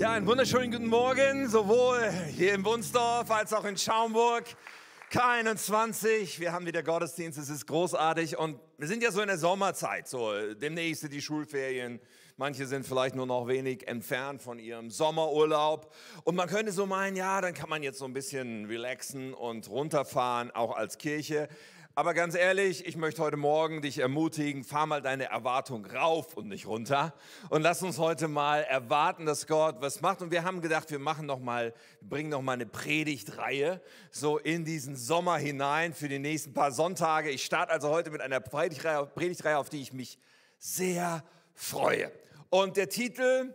Ja, einen wunderschönen guten Morgen, sowohl hier in Wunsdorf als auch in Schaumburg. K21, wir haben wieder Gottesdienst, es ist großartig und wir sind ja so in der Sommerzeit, so demnächst die Schulferien. Manche sind vielleicht nur noch wenig entfernt von ihrem Sommerurlaub und man könnte so meinen, ja, dann kann man jetzt so ein bisschen relaxen und runterfahren, auch als Kirche. Aber ganz ehrlich, ich möchte heute Morgen dich ermutigen, fahr mal deine Erwartung rauf und nicht runter. Und lass uns heute mal erwarten, dass Gott was macht. Und wir haben gedacht, wir machen noch mal, bringen noch mal eine Predigtreihe so in diesen Sommer hinein für die nächsten paar Sonntage. Ich starte also heute mit einer Predigtreihe, Predigtreihe auf die ich mich sehr freue. Und der Titel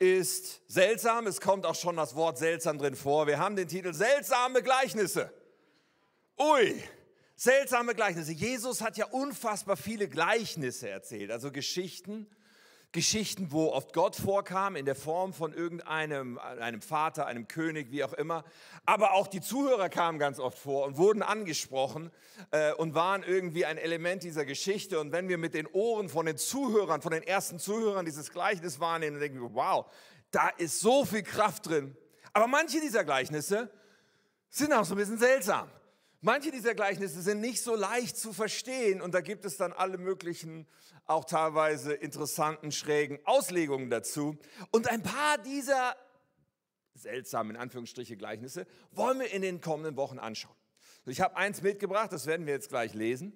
ist seltsam. Es kommt auch schon das Wort seltsam drin vor. Wir haben den Titel Seltsame Gleichnisse. Ui, Seltsame Gleichnisse. Jesus hat ja unfassbar viele Gleichnisse erzählt, also Geschichten, Geschichten, wo oft Gott vorkam in der Form von irgendeinem einem Vater, einem König, wie auch immer. Aber auch die Zuhörer kamen ganz oft vor und wurden angesprochen äh, und waren irgendwie ein Element dieser Geschichte. Und wenn wir mit den Ohren von den Zuhörern, von den ersten Zuhörern dieses Gleichnis wahrnehmen, dann denken wir, wow, da ist so viel Kraft drin. Aber manche dieser Gleichnisse sind auch so ein bisschen seltsam. Manche dieser Gleichnisse sind nicht so leicht zu verstehen und da gibt es dann alle möglichen, auch teilweise interessanten, schrägen Auslegungen dazu. Und ein paar dieser seltsamen, in Anführungsstriche, Gleichnisse wollen wir in den kommenden Wochen anschauen. Ich habe eins mitgebracht, das werden wir jetzt gleich lesen.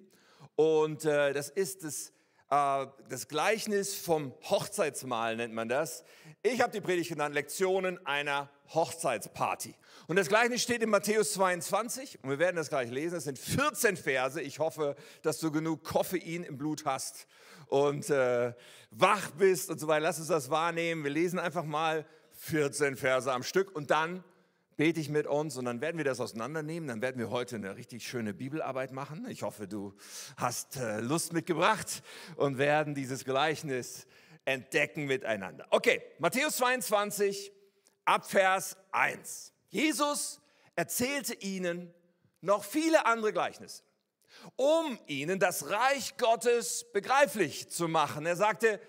Und äh, das ist das, äh, das Gleichnis vom Hochzeitsmahl, nennt man das. Ich habe die Predigt genannt, Lektionen einer Hochzeitsparty. Und das gleiche steht in Matthäus 22 und wir werden das gleich lesen. Es sind 14 Verse. Ich hoffe, dass du genug Koffein im Blut hast und äh, wach bist und so weiter. Lass uns das wahrnehmen. Wir lesen einfach mal 14 Verse am Stück und dann bete ich mit uns und dann werden wir das auseinandernehmen. Dann werden wir heute eine richtig schöne Bibelarbeit machen. Ich hoffe, du hast äh, Lust mitgebracht und werden dieses Gleichnis entdecken miteinander. Okay, Matthäus 22 ab Vers 1. Jesus erzählte ihnen noch viele andere Gleichnisse, um ihnen das Reich Gottes begreiflich zu machen. Er sagte,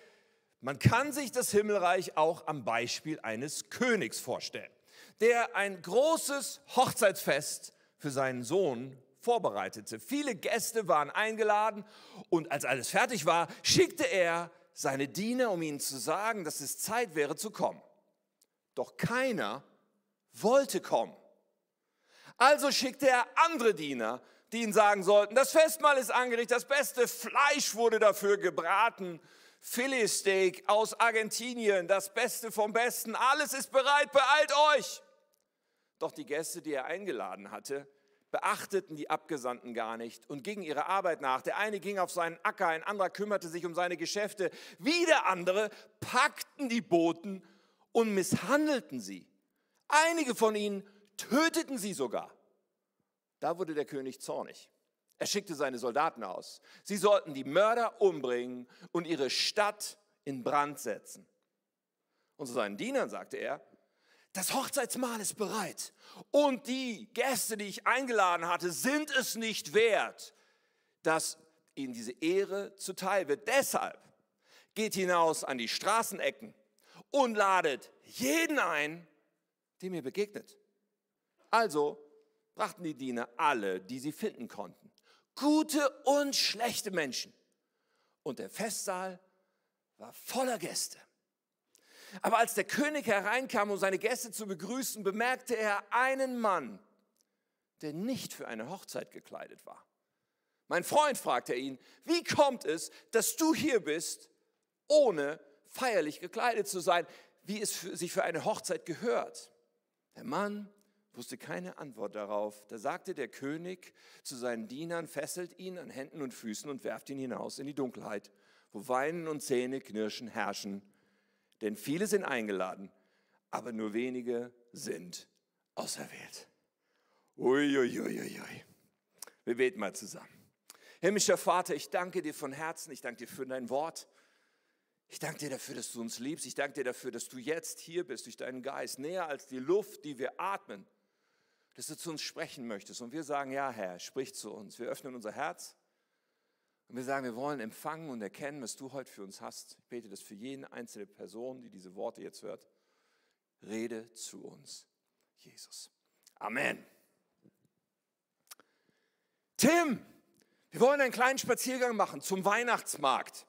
man kann sich das Himmelreich auch am Beispiel eines Königs vorstellen, der ein großes Hochzeitsfest für seinen Sohn vorbereitete. Viele Gäste waren eingeladen und als alles fertig war, schickte er seine Diener, um ihnen zu sagen, dass es Zeit wäre zu kommen. Doch keiner wollte kommen. Also schickte er andere Diener, die ihn sagen sollten, das Festmahl ist angerichtet, das beste Fleisch wurde dafür gebraten, Filetsteak aus Argentinien, das Beste vom Besten, alles ist bereit, beeilt euch. Doch die Gäste, die er eingeladen hatte, beachteten die Abgesandten gar nicht und gingen ihrer Arbeit nach. Der eine ging auf seinen Acker, ein anderer kümmerte sich um seine Geschäfte. Wieder andere packten die Boten und misshandelten sie. Einige von ihnen töteten sie sogar. Da wurde der König zornig. Er schickte seine Soldaten aus. Sie sollten die Mörder umbringen und ihre Stadt in Brand setzen. Und zu seinen Dienern sagte er, das Hochzeitsmahl ist bereit und die Gäste, die ich eingeladen hatte, sind es nicht wert, dass ihnen diese Ehre zuteil wird. Deshalb geht hinaus an die Straßenecken und ladet jeden ein, der mir begegnet. Also brachten die Diener alle, die sie finden konnten, gute und schlechte Menschen. Und der Festsaal war voller Gäste. Aber als der König hereinkam, um seine Gäste zu begrüßen, bemerkte er einen Mann, der nicht für eine Hochzeit gekleidet war. Mein Freund fragte ihn, wie kommt es, dass du hier bist, ohne feierlich gekleidet zu sein, wie es für, sich für eine Hochzeit gehört? Der Mann wusste keine Antwort darauf. Da sagte der König zu seinen Dienern, fesselt ihn an Händen und Füßen und werft ihn hinaus in die Dunkelheit, wo Weinen und Zähne knirschen herrschen. Denn viele sind eingeladen, aber nur wenige sind auserwählt. Uiuiuiui. Ui, ui, ui. Wir beten mal zusammen. Himmlischer Vater, ich danke dir von Herzen, ich danke dir für dein Wort. Ich danke dir dafür, dass du uns liebst. Ich danke dir dafür, dass du jetzt hier bist durch deinen Geist, näher als die Luft, die wir atmen, dass du zu uns sprechen möchtest. Und wir sagen, ja Herr, sprich zu uns. Wir öffnen unser Herz und wir sagen, wir wollen empfangen und erkennen, was du heute für uns hast. Ich bete das für jede einzelne Person, die diese Worte jetzt hört. rede zu uns, Jesus. Amen. Tim, wir wollen einen kleinen Spaziergang machen zum Weihnachtsmarkt.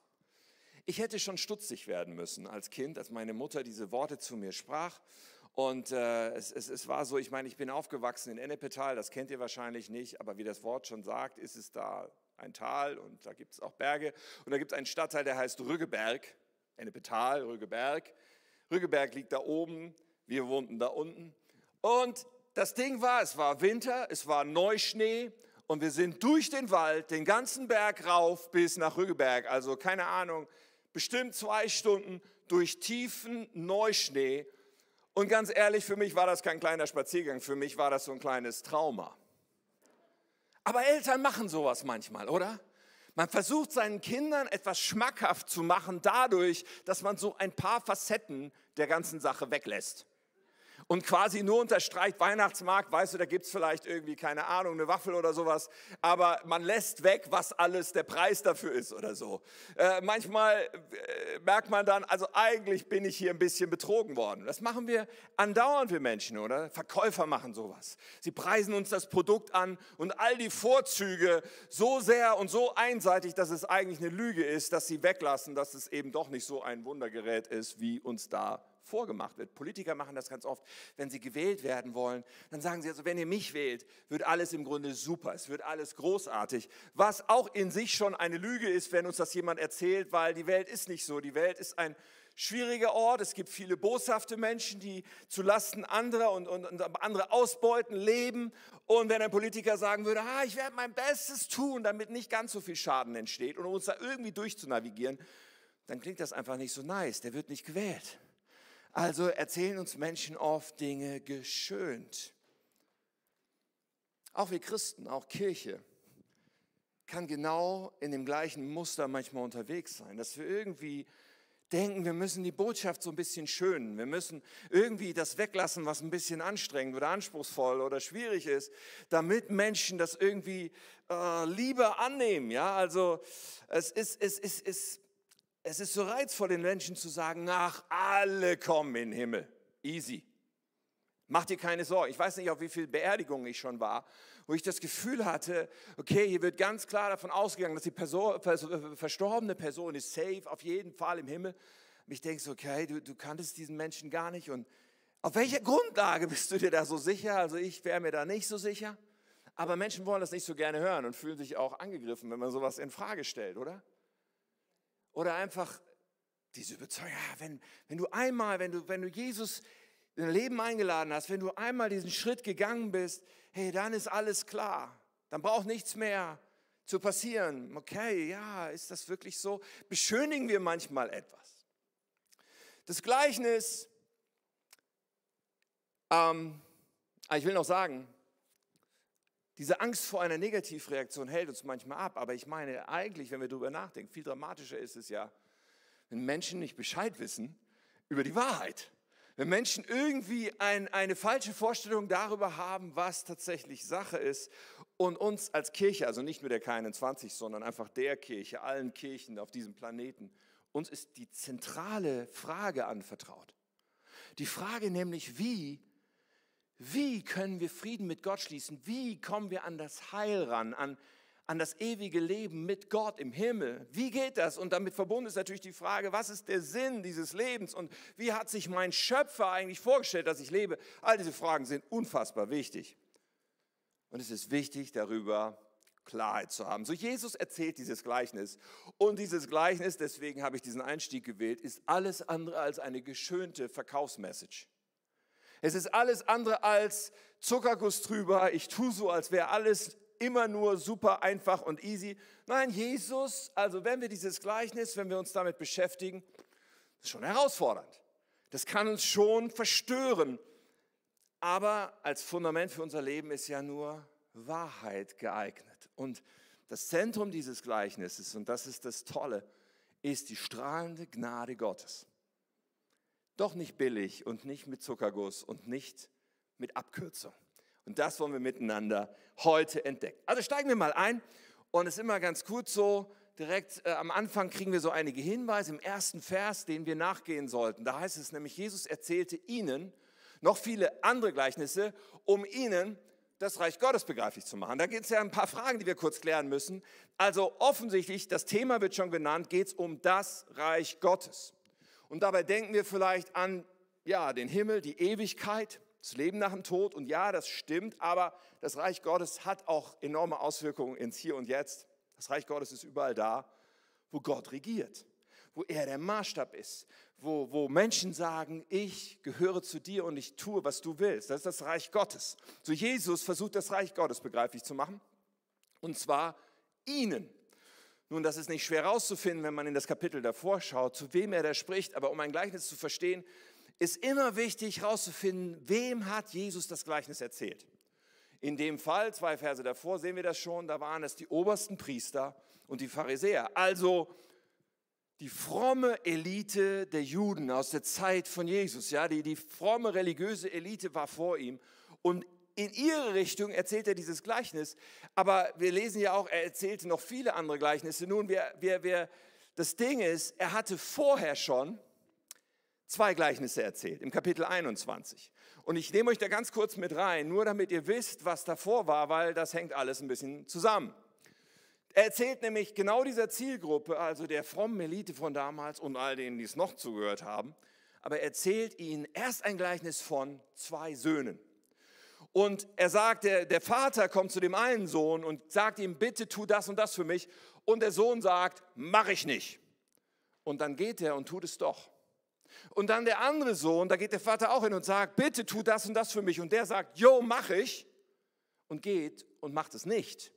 Ich hätte schon stutzig werden müssen als Kind, als meine Mutter diese Worte zu mir sprach. Und äh, es, es, es, war so, ich meine, ich bin aufgewachsen in Ennepetal, das kennt ihr wahrscheinlich nicht, aber wie das Wort schon sagt, ist es da ein Tal und da gibt es auch Berge. Und da gibt es einen Stadtteil, der heißt Rüggeberg, Ennepetal, Rüggeberg. Rüggeberg liegt da oben, wir wohnten da unten. Und das Ding war, es war Winter, es war Neuschnee und wir sind durch den Wald, den ganzen Berg rauf bis nach Rüggeberg, also keine Ahnung, bestimmt zwei Stunden durch tiefen Neuschnee. Und ganz ehrlich, für mich war das kein kleiner Spaziergang, für mich war das so ein kleines Trauma. Aber Eltern machen sowas manchmal, oder? Man versucht seinen Kindern etwas schmackhaft zu machen dadurch, dass man so ein paar Facetten der ganzen Sache weglässt und quasi nur unterstreicht, Weihnachtsmarkt, weißt du, da gibt es vielleicht irgendwie, keine Ahnung, eine Waffel oder sowas, aber man lässt weg, was alles der Preis dafür ist oder so. Äh, manchmal äh, merkt man dann, also eigentlich bin ich hier ein bisschen betrogen worden. Das machen wir andauernd, wir Menschen, oder? Verkäufer machen sowas. Sie preisen uns das Produkt an und all die Vorzüge so sehr und so einseitig, dass es eigentlich eine Lüge ist, dass sie weglassen, dass es eben doch nicht so ein Wundergerät ist, wie uns da vorgemacht wird. Politiker machen das ganz oft, wenn sie gewählt werden wollen, dann sagen sie also, wenn ihr mich wählt, wird alles im Grunde super, es wird alles großartig, was auch in sich schon eine Lüge ist, wenn uns das jemand erzählt, weil die Welt ist nicht so. Die Welt ist ein schwieriger Ort, es gibt viele boshafte Menschen, die zu Lasten anderer und, und, und andere ausbeuten, leben. Und wenn ein Politiker sagen würde, ah, ich werde mein Bestes tun, damit nicht ganz so viel Schaden entsteht und um uns da irgendwie durchzunavigieren, dann klingt das einfach nicht so nice. Der wird nicht gewählt. Also erzählen uns Menschen oft Dinge geschönt. Auch wir Christen, auch Kirche, kann genau in dem gleichen Muster manchmal unterwegs sein, dass wir irgendwie denken, wir müssen die Botschaft so ein bisschen schönen. Wir müssen irgendwie das weglassen, was ein bisschen anstrengend oder anspruchsvoll oder schwierig ist, damit Menschen das irgendwie äh, lieber annehmen. Ja, also es ist, es ist, es ist es ist so reizvoll, den Menschen zu sagen, ach, alle kommen in den Himmel. Easy. Mach dir keine Sorgen. Ich weiß nicht, auf wie viele Beerdigungen ich schon war, wo ich das Gefühl hatte, okay, hier wird ganz klar davon ausgegangen, dass die Person, verstorbene Person ist safe, auf jeden Fall im Himmel. Und ich denke so, okay, du, du kanntest diesen Menschen gar nicht und auf welcher Grundlage bist du dir da so sicher? Also ich wäre mir da nicht so sicher. Aber Menschen wollen das nicht so gerne hören und fühlen sich auch angegriffen, wenn man sowas in Frage stellt, oder? Oder einfach diese Überzeugung, ja, wenn, wenn du einmal, wenn du, wenn du Jesus in dein Leben eingeladen hast, wenn du einmal diesen Schritt gegangen bist, hey, dann ist alles klar. Dann braucht nichts mehr zu passieren. Okay, ja, ist das wirklich so? Beschönigen wir manchmal etwas. Das Gleichnis, ähm, ah, ich will noch sagen, diese Angst vor einer Negativreaktion hält uns manchmal ab, aber ich meine eigentlich, wenn wir darüber nachdenken, viel dramatischer ist es ja, wenn Menschen nicht Bescheid wissen über die Wahrheit. Wenn Menschen irgendwie ein, eine falsche Vorstellung darüber haben, was tatsächlich Sache ist und uns als Kirche, also nicht nur der K21, sondern einfach der Kirche, allen Kirchen auf diesem Planeten, uns ist die zentrale Frage anvertraut. Die Frage nämlich, wie wie können wir Frieden mit Gott schließen? Wie kommen wir an das Heil ran, an, an das ewige Leben mit Gott im Himmel? Wie geht das? Und damit verbunden ist natürlich die Frage, was ist der Sinn dieses Lebens und wie hat sich mein Schöpfer eigentlich vorgestellt, dass ich lebe? All diese Fragen sind unfassbar wichtig. Und es ist wichtig, darüber Klarheit zu haben. So Jesus erzählt dieses Gleichnis und dieses Gleichnis, deswegen habe ich diesen Einstieg gewählt, ist alles andere als eine geschönte Verkaufsmessage. Es ist alles andere als Zuckerguss drüber. Ich tue so, als wäre alles immer nur super einfach und easy. Nein, Jesus, also wenn wir dieses Gleichnis, wenn wir uns damit beschäftigen, ist schon herausfordernd. Das kann uns schon verstören. Aber als Fundament für unser Leben ist ja nur Wahrheit geeignet. Und das Zentrum dieses Gleichnisses, und das ist das Tolle, ist die strahlende Gnade Gottes. Doch nicht billig und nicht mit Zuckerguss und nicht mit Abkürzung. Und das wollen wir miteinander heute entdecken. Also steigen wir mal ein und es ist immer ganz gut so, direkt äh, am Anfang kriegen wir so einige Hinweise im ersten Vers, denen wir nachgehen sollten. Da heißt es nämlich, Jesus erzählte ihnen noch viele andere Gleichnisse, um ihnen das Reich Gottes begreiflich zu machen. Da gibt es ja ein paar Fragen, die wir kurz klären müssen. Also offensichtlich, das Thema wird schon genannt, geht es um das Reich Gottes. Und dabei denken wir vielleicht an ja, den Himmel, die Ewigkeit, das Leben nach dem Tod. Und ja, das stimmt, aber das Reich Gottes hat auch enorme Auswirkungen ins Hier und Jetzt. Das Reich Gottes ist überall da, wo Gott regiert, wo er der Maßstab ist, wo, wo Menschen sagen, ich gehöre zu dir und ich tue, was du willst. Das ist das Reich Gottes. So Jesus versucht das Reich Gottes begreiflich zu machen. Und zwar ihnen. Nun, das ist nicht schwer herauszufinden, wenn man in das Kapitel davor schaut, zu wem er da spricht. Aber um ein Gleichnis zu verstehen, ist immer wichtig herauszufinden, wem hat Jesus das Gleichnis erzählt. In dem Fall, zwei Verse davor sehen wir das schon, da waren es die obersten Priester und die Pharisäer. Also die fromme Elite der Juden aus der Zeit von Jesus. Ja, die, die fromme religiöse Elite war vor ihm. Und in ihre Richtung erzählt er dieses Gleichnis. Aber wir lesen ja auch, er erzählte noch viele andere Gleichnisse. Nun, wir, wir, wir, das Ding ist, er hatte vorher schon zwei Gleichnisse erzählt, im Kapitel 21. Und ich nehme euch da ganz kurz mit rein, nur damit ihr wisst, was davor war, weil das hängt alles ein bisschen zusammen. Er erzählt nämlich genau dieser Zielgruppe, also der frommen Elite von damals und all denen, die es noch zugehört haben, aber er erzählt ihnen erst ein Gleichnis von zwei Söhnen. Und er sagt, der, der Vater kommt zu dem einen Sohn und sagt ihm, bitte tu das und das für mich. Und der Sohn sagt, mach ich nicht. Und dann geht er und tut es doch. Und dann der andere Sohn, da geht der Vater auch hin und sagt, bitte tu das und das für mich. Und der sagt, jo, mach ich. Und geht und macht es nicht.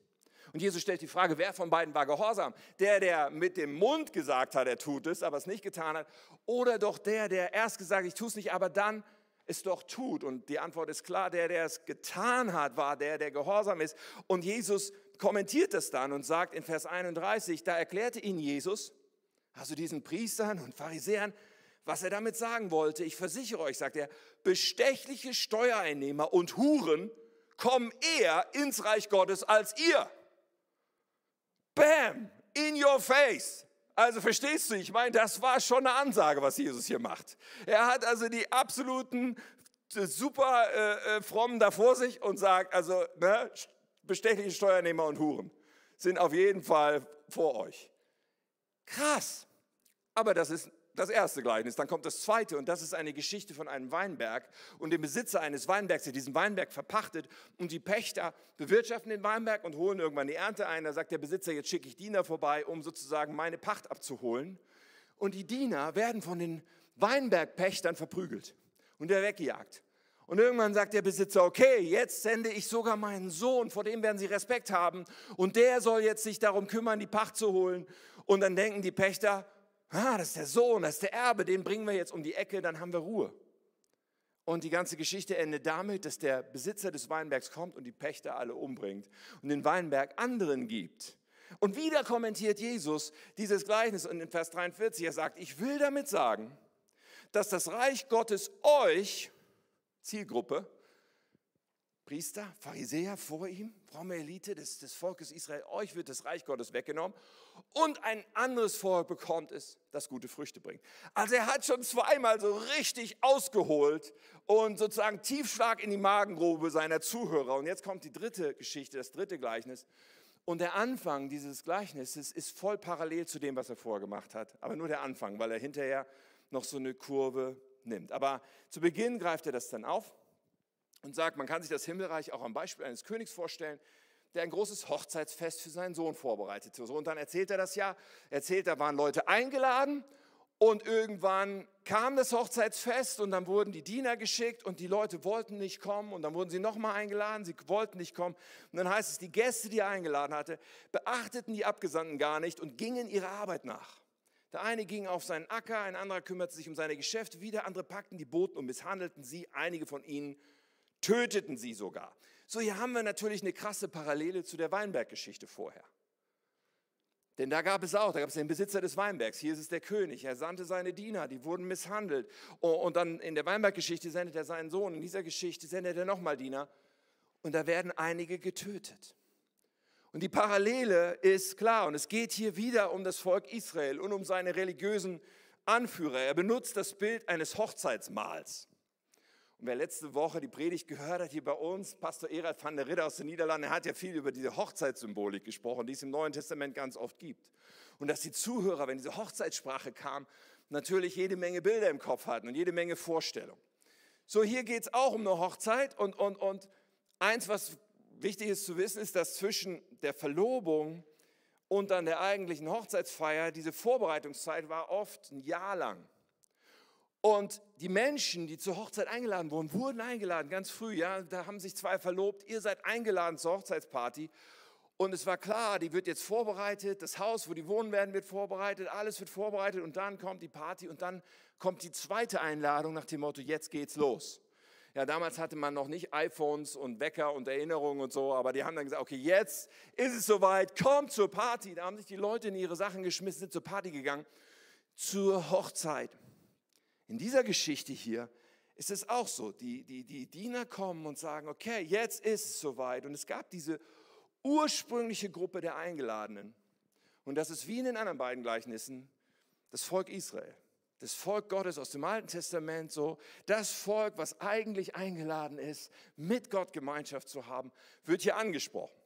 Und Jesus stellt die Frage, wer von beiden war gehorsam? Der, der mit dem Mund gesagt hat, er tut es, aber es nicht getan hat, oder doch der, der erst gesagt hat, ich tue es nicht, aber dann es doch tut. Und die Antwort ist klar, der, der es getan hat, war der, der gehorsam ist. Und Jesus kommentiert das dann und sagt in Vers 31, da erklärte ihn Jesus, also diesen Priestern und Pharisäern, was er damit sagen wollte. Ich versichere euch, sagt er, bestechliche Steuereinnehmer und Huren kommen eher ins Reich Gottes als ihr. Bam, in your face. Also verstehst du, ich meine, das war schon eine Ansage, was Jesus hier macht. Er hat also die absoluten äh, super äh, äh, frommen da vor sich und sagt, also ne, bestechliche Steuernehmer und Huren sind auf jeden Fall vor euch. Krass. Aber das ist das erste Gleichnis. Dann kommt das zweite und das ist eine Geschichte von einem Weinberg und dem Besitzer eines Weinbergs, der diesen Weinberg verpachtet und die Pächter bewirtschaften den Weinberg und holen irgendwann die Ernte ein. Da sagt der Besitzer, jetzt schicke ich Diener vorbei, um sozusagen meine Pacht abzuholen. Und die Diener werden von den Weinbergpächtern verprügelt und der weggejagt. Und irgendwann sagt der Besitzer, okay, jetzt sende ich sogar meinen Sohn, vor dem werden sie Respekt haben. Und der soll jetzt sich darum kümmern, die Pacht zu holen. Und dann denken die Pächter, ah, das ist der Sohn, das ist der Erbe, den bringen wir jetzt um die Ecke, dann haben wir Ruhe. Und die ganze Geschichte endet damit, dass der Besitzer des Weinbergs kommt und die Pächter alle umbringt und den Weinberg anderen gibt. Und wieder kommentiert Jesus dieses Gleichnis und in Vers 43, er sagt, ich will damit sagen, dass das Reich Gottes euch, Zielgruppe, Priester, Pharisäer vor ihm, fromme Elite des, des Volkes Israel, euch wird das Reich Gottes weggenommen und ein anderes Volk bekommt es, das gute Früchte bringt. Also er hat schon zweimal so richtig ausgeholt und sozusagen Tiefschlag in die Magengrube seiner Zuhörer. Und jetzt kommt die dritte Geschichte, das dritte Gleichnis. Und der Anfang dieses Gleichnisses ist voll parallel zu dem, was er vorher gemacht hat. Aber nur der Anfang, weil er hinterher noch so eine Kurve nimmt. Aber zu Beginn greift er das dann auf und sagt, man kann sich das Himmelreich auch am Beispiel eines Königs vorstellen, der ein großes Hochzeitsfest für seinen Sohn vorbereitete. Und dann erzählt er das ja, erzählt, da waren Leute eingeladen und irgendwann kam das Hochzeitsfest und dann wurden die Diener geschickt und die Leute wollten nicht kommen und dann wurden sie nochmal eingeladen, sie wollten nicht kommen. Und dann heißt es, die Gäste, die er eingeladen hatte, beachteten die Abgesandten gar nicht und gingen ihrer Arbeit nach. Der eine ging auf seinen Acker, ein anderer kümmerte sich um seine Geschäfte, wieder andere packten die Boten und misshandelten sie, einige von ihnen töteten sie sogar. So, hier haben wir natürlich eine krasse Parallele zu der Weinberggeschichte vorher. Denn da gab es auch, da gab es den Besitzer des Weinbergs, hier ist es der König, er sandte seine Diener, die wurden misshandelt. Und dann in der Weinberggeschichte sendet er seinen Sohn, in dieser Geschichte sendet er nochmal Diener und da werden einige getötet. Und die Parallele ist klar. Und es geht hier wieder um das Volk Israel und um seine religiösen Anführer. Er benutzt das Bild eines Hochzeitsmahls. Und wer letzte Woche die Predigt gehört hat hier bei uns, Pastor Erhard van der Ridder aus den Niederlanden, er hat ja viel über diese Hochzeitssymbolik gesprochen, die es im Neuen Testament ganz oft gibt. Und dass die Zuhörer, wenn diese Hochzeitssprache kam, natürlich jede Menge Bilder im Kopf hatten und jede Menge Vorstellungen. So, hier geht es auch um eine Hochzeit und, und, und eins, was wichtig ist zu wissen, ist, dass zwischen der Verlobung und dann der eigentlichen Hochzeitsfeier diese Vorbereitungszeit war oft ein Jahr lang. Und die Menschen, die zur Hochzeit eingeladen wurden, wurden eingeladen, ganz früh, ja, da haben sich zwei verlobt, ihr seid eingeladen zur Hochzeitsparty. Und es war klar, die wird jetzt vorbereitet, das Haus, wo die wohnen werden, wird vorbereitet, alles wird vorbereitet und dann kommt die Party und dann kommt die zweite Einladung nach dem Motto, jetzt geht's los. Ja, damals hatte man noch nicht iPhones und Wecker und Erinnerungen und so, aber die haben dann gesagt, okay, jetzt ist es soweit, kommt zur Party. Da haben sich die Leute in ihre Sachen geschmissen, sind zur Party gegangen, zur Hochzeit. In dieser Geschichte hier ist es auch so. Die, die, die Diener kommen und sagen, okay, jetzt ist es soweit. Und es gab diese ursprüngliche Gruppe der Eingeladenen. Und das ist wie in den anderen beiden Gleichnissen das Volk Israel. Das Volk Gottes aus dem Alten Testament so, das Volk, was eigentlich eingeladen ist, mit Gott Gemeinschaft zu haben, wird hier angesprochen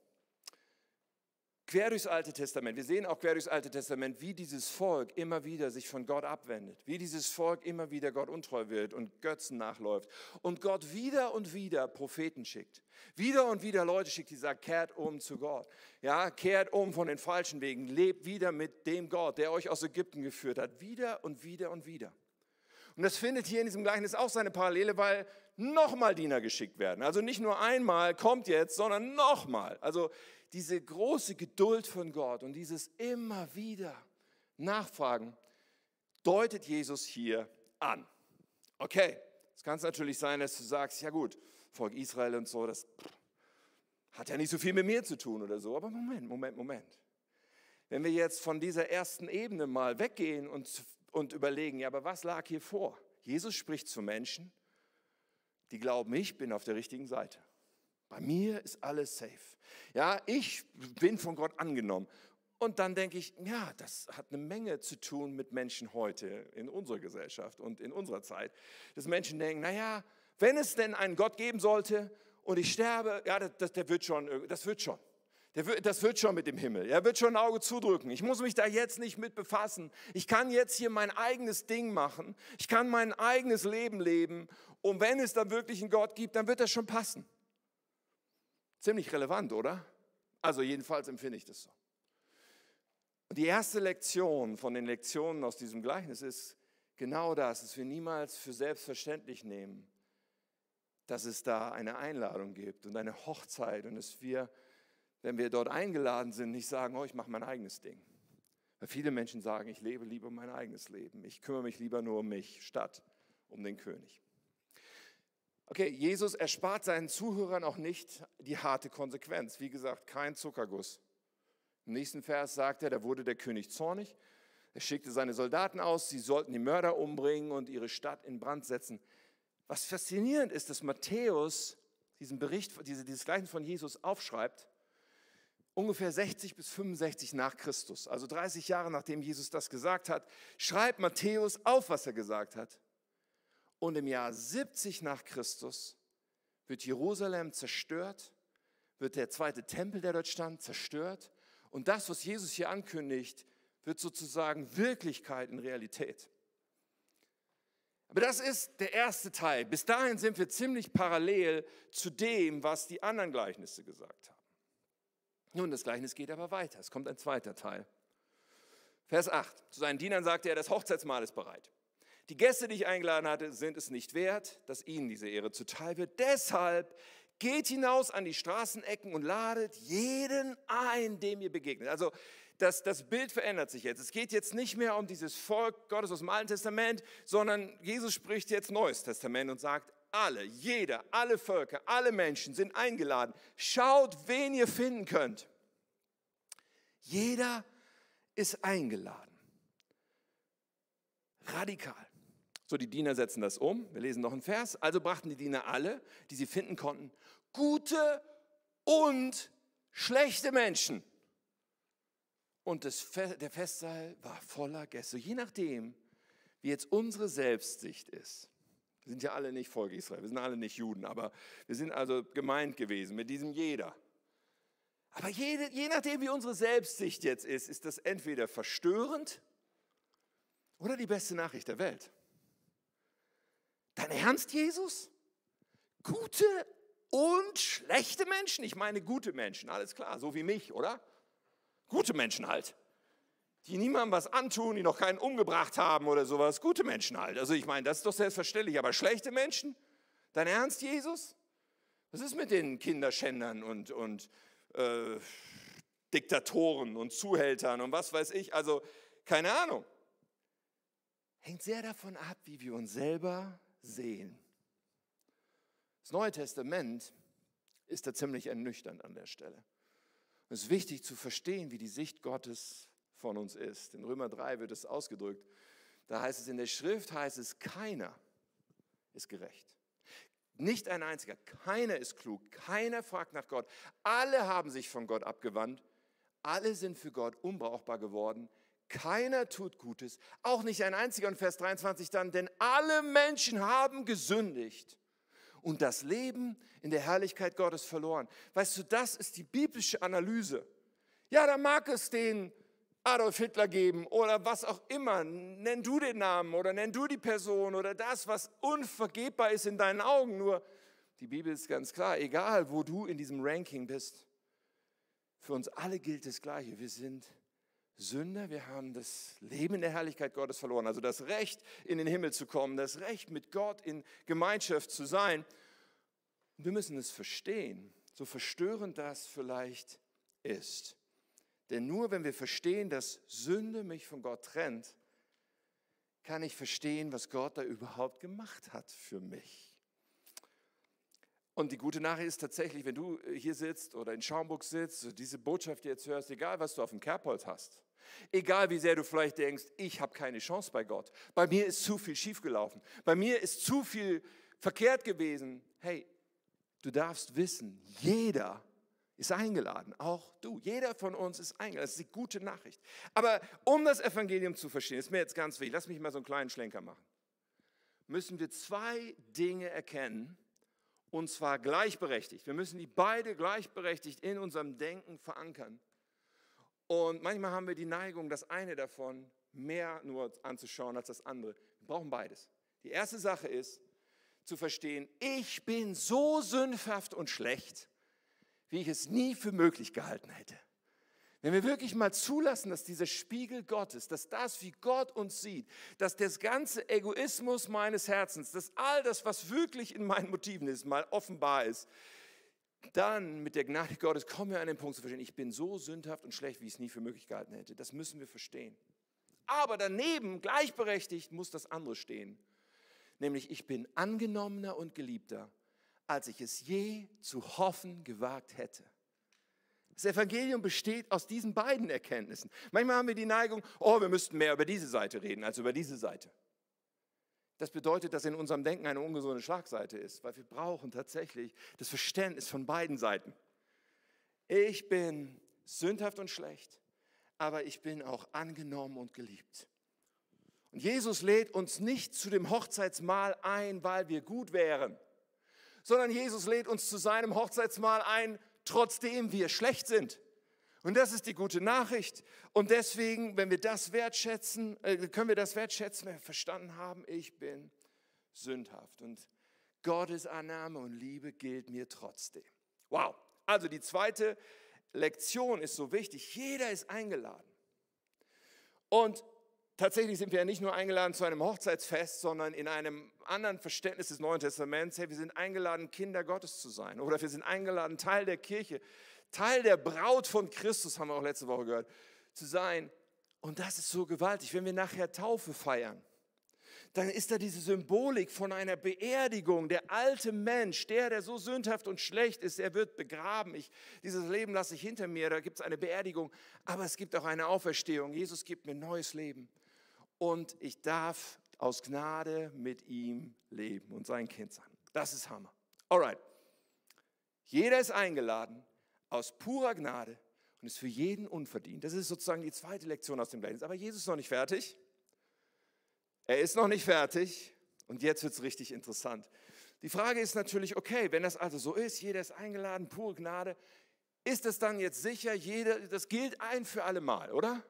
quer durchs Alte Testament, wir sehen auch quer durchs Alte Testament, wie dieses Volk immer wieder sich von Gott abwendet, wie dieses Volk immer wieder Gott untreu wird und Götzen nachläuft und Gott wieder und wieder Propheten schickt, wieder und wieder Leute schickt, die sagen, kehrt um zu Gott, ja, kehrt um von den falschen Wegen, lebt wieder mit dem Gott, der euch aus Ägypten geführt hat, wieder und wieder und wieder. Und das findet hier in diesem Gleichnis auch seine Parallele, weil nochmal Diener geschickt werden. Also nicht nur einmal kommt jetzt, sondern nochmal. Also diese große Geduld von Gott und dieses immer wieder Nachfragen deutet Jesus hier an. Okay, es kann natürlich sein, dass du sagst, ja gut, Volk Israel und so, das hat ja nicht so viel mit mir zu tun oder so. Aber Moment, Moment, Moment. Wenn wir jetzt von dieser ersten Ebene mal weggehen und, und überlegen, ja, aber was lag hier vor? Jesus spricht zu Menschen, die glauben, ich bin auf der richtigen Seite. Bei mir ist alles safe. Ja, ich bin von Gott angenommen. Und dann denke ich, ja, das hat eine Menge zu tun mit Menschen heute in unserer Gesellschaft und in unserer Zeit. Dass Menschen denken, naja, wenn es denn einen Gott geben sollte und ich sterbe, ja, das, der wird schon, das wird schon. Wird, das wird schon mit dem Himmel. Er wird schon ein Auge zudrücken. Ich muss mich da jetzt nicht mit befassen. Ich kann jetzt hier mein eigenes Ding machen. Ich kann mein eigenes Leben leben. Und wenn es dann wirklich einen Gott gibt, dann wird das schon passen. Ziemlich relevant, oder? Also jedenfalls empfinde ich das so. Und die erste Lektion von den Lektionen aus diesem Gleichnis ist genau das, dass wir niemals für selbstverständlich nehmen, dass es da eine Einladung gibt und eine Hochzeit und dass wir, wenn wir dort eingeladen sind, nicht sagen, oh, ich mache mein eigenes Ding. Weil viele Menschen sagen, ich lebe lieber mein eigenes Leben. Ich kümmere mich lieber nur um mich, statt um den König. Okay, Jesus erspart seinen Zuhörern auch nicht die harte Konsequenz. Wie gesagt, kein Zuckerguss. Im nächsten Vers sagt er, da wurde der König zornig. Er schickte seine Soldaten aus, sie sollten die Mörder umbringen und ihre Stadt in Brand setzen. Was faszinierend ist, dass Matthäus diesen Bericht, dieses Gleichen von Jesus aufschreibt, ungefähr 60 bis 65 nach Christus, also 30 Jahre nachdem Jesus das gesagt hat, schreibt Matthäus auf, was er gesagt hat. Und im Jahr 70 nach Christus wird Jerusalem zerstört, wird der zweite Tempel, der dort stand, zerstört. Und das, was Jesus hier ankündigt, wird sozusagen Wirklichkeit in Realität. Aber das ist der erste Teil. Bis dahin sind wir ziemlich parallel zu dem, was die anderen Gleichnisse gesagt haben. Nun, das Gleichnis geht aber weiter. Es kommt ein zweiter Teil. Vers 8. Zu seinen Dienern sagte er, das Hochzeitsmahl ist bereit. Die Gäste, die ich eingeladen hatte, sind es nicht wert, dass ihnen diese Ehre zuteil wird. Deshalb geht hinaus an die Straßenecken und ladet jeden ein, dem ihr begegnet. Also das, das Bild verändert sich jetzt. Es geht jetzt nicht mehr um dieses Volk Gottes aus dem Alten Testament, sondern Jesus spricht jetzt Neues Testament und sagt, alle, jeder, alle Völker, alle Menschen sind eingeladen. Schaut, wen ihr finden könnt. Jeder ist eingeladen. Radikal. So, die Diener setzen das um. Wir lesen noch einen Vers. Also brachten die Diener alle, die sie finden konnten, gute und schlechte Menschen. Und das, der Festsaal war voller Gäste. Je nachdem, wie jetzt unsere Selbstsicht ist. Wir sind ja alle nicht Volk Israel, wir sind alle nicht Juden, aber wir sind also gemeint gewesen mit diesem jeder. Aber je, je nachdem, wie unsere Selbstsicht jetzt ist, ist das entweder verstörend oder die beste Nachricht der Welt. Dein Ernst, Jesus? Gute und schlechte Menschen? Ich meine gute Menschen, alles klar, so wie mich, oder? Gute Menschen halt. Die niemandem was antun, die noch keinen umgebracht haben oder sowas. Gute Menschen halt. Also ich meine, das ist doch selbstverständlich. Aber schlechte Menschen? Dein Ernst, Jesus? Was ist mit den Kinderschändern und, und äh, Diktatoren und Zuhältern und was weiß ich? Also keine Ahnung. Hängt sehr davon ab, wie wir uns selber sehen. Das Neue Testament ist da ziemlich ernüchternd an der Stelle. Es ist wichtig zu verstehen, wie die Sicht Gottes von uns ist. In Römer 3 wird es ausgedrückt. Da heißt es in der Schrift, heißt es, keiner ist gerecht. Nicht ein einziger. Keiner ist klug. Keiner fragt nach Gott. Alle haben sich von Gott abgewandt. Alle sind für Gott unbrauchbar geworden. Keiner tut Gutes. Auch nicht ein einziger. Und Vers 23 dann, denn alle Menschen haben gesündigt und das Leben in der Herrlichkeit Gottes verloren. Weißt du, das ist die biblische Analyse. Ja, da mag es den Adolf Hitler geben oder was auch immer. Nenn du den Namen oder nenn du die Person oder das, was unvergebbar ist in deinen Augen. Nur die Bibel ist ganz klar, egal wo du in diesem Ranking bist, für uns alle gilt das Gleiche. Wir sind Sünder, wir haben das Leben in der Herrlichkeit Gottes verloren, also das Recht in den Himmel zu kommen, das Recht mit Gott in Gemeinschaft zu sein. Wir müssen es verstehen, so verstörend das vielleicht ist. Denn nur wenn wir verstehen, dass Sünde mich von Gott trennt, kann ich verstehen, was Gott da überhaupt gemacht hat für mich. Und die gute Nachricht ist tatsächlich, wenn du hier sitzt oder in Schaumburg sitzt, diese Botschaft jetzt hörst, egal was du auf dem Kerbholz hast, Egal wie sehr du vielleicht denkst, ich habe keine Chance bei Gott. Bei mir ist zu viel schiefgelaufen. Bei mir ist zu viel verkehrt gewesen. Hey, du darfst wissen, jeder ist eingeladen, auch du. Jeder von uns ist eingeladen. Das ist die gute Nachricht. Aber um das Evangelium zu verstehen, ist mir jetzt ganz wichtig, lass mich mal so einen kleinen Schlenker machen, müssen wir zwei Dinge erkennen, und zwar gleichberechtigt. Wir müssen die beide gleichberechtigt in unserem Denken verankern. Und manchmal haben wir die Neigung, das eine davon mehr nur anzuschauen als das andere. Wir brauchen beides. Die erste Sache ist zu verstehen, ich bin so sündhaft und schlecht, wie ich es nie für möglich gehalten hätte. Wenn wir wirklich mal zulassen, dass dieser Spiegel Gottes, dass das, wie Gott uns sieht, dass das ganze Egoismus meines Herzens, dass all das, was wirklich in meinen Motiven ist, mal offenbar ist, dann mit der Gnade Gottes kommen wir an den Punkt zu verstehen, ich bin so sündhaft und schlecht, wie ich es nie für möglich gehalten hätte. Das müssen wir verstehen. Aber daneben, gleichberechtigt, muss das andere stehen. Nämlich, ich bin angenommener und geliebter, als ich es je zu hoffen gewagt hätte. Das Evangelium besteht aus diesen beiden Erkenntnissen. Manchmal haben wir die Neigung, oh, wir müssten mehr über diese Seite reden als über diese Seite. Das bedeutet, dass in unserem Denken eine ungesunde Schlagseite ist, weil wir brauchen tatsächlich das Verständnis von beiden Seiten. Ich bin sündhaft und schlecht, aber ich bin auch angenommen und geliebt. Und Jesus lädt uns nicht zu dem Hochzeitsmahl ein, weil wir gut wären, sondern Jesus lädt uns zu seinem Hochzeitsmahl ein, trotzdem wir schlecht sind. Und das ist die gute Nachricht. Und deswegen, wenn wir das wertschätzen, äh, können wir das wertschätzen, wenn wir verstanden haben, ich bin sündhaft. Und Gottes Annahme und Liebe gilt mir trotzdem. Wow. Also die zweite Lektion ist so wichtig. Jeder ist eingeladen. Und tatsächlich sind wir ja nicht nur eingeladen zu einem Hochzeitsfest, sondern in einem anderen Verständnis des Neuen Testaments. Hey, wir sind eingeladen, Kinder Gottes zu sein. Oder wir sind eingeladen, Teil der Kirche Teil der Braut von Christus, haben wir auch letzte Woche gehört, zu sein. Und das ist so gewaltig. Wenn wir nachher Taufe feiern, dann ist da diese Symbolik von einer Beerdigung. Der alte Mensch, der, der so sündhaft und schlecht ist, er wird begraben. Ich, dieses Leben lasse ich hinter mir, da gibt es eine Beerdigung. Aber es gibt auch eine Auferstehung. Jesus gibt mir neues Leben. Und ich darf aus Gnade mit ihm leben und sein Kind sein. Das ist Hammer. Alright. Jeder ist eingeladen aus purer Gnade und ist für jeden unverdient. Das ist sozusagen die zweite Lektion aus dem Gleichnis. Aber Jesus ist noch nicht fertig. Er ist noch nicht fertig und jetzt wird es richtig interessant. Die Frage ist natürlich, okay, wenn das also so ist, jeder ist eingeladen, pure Gnade, ist es dann jetzt sicher, jeder, das gilt ein für alle Mal, oder?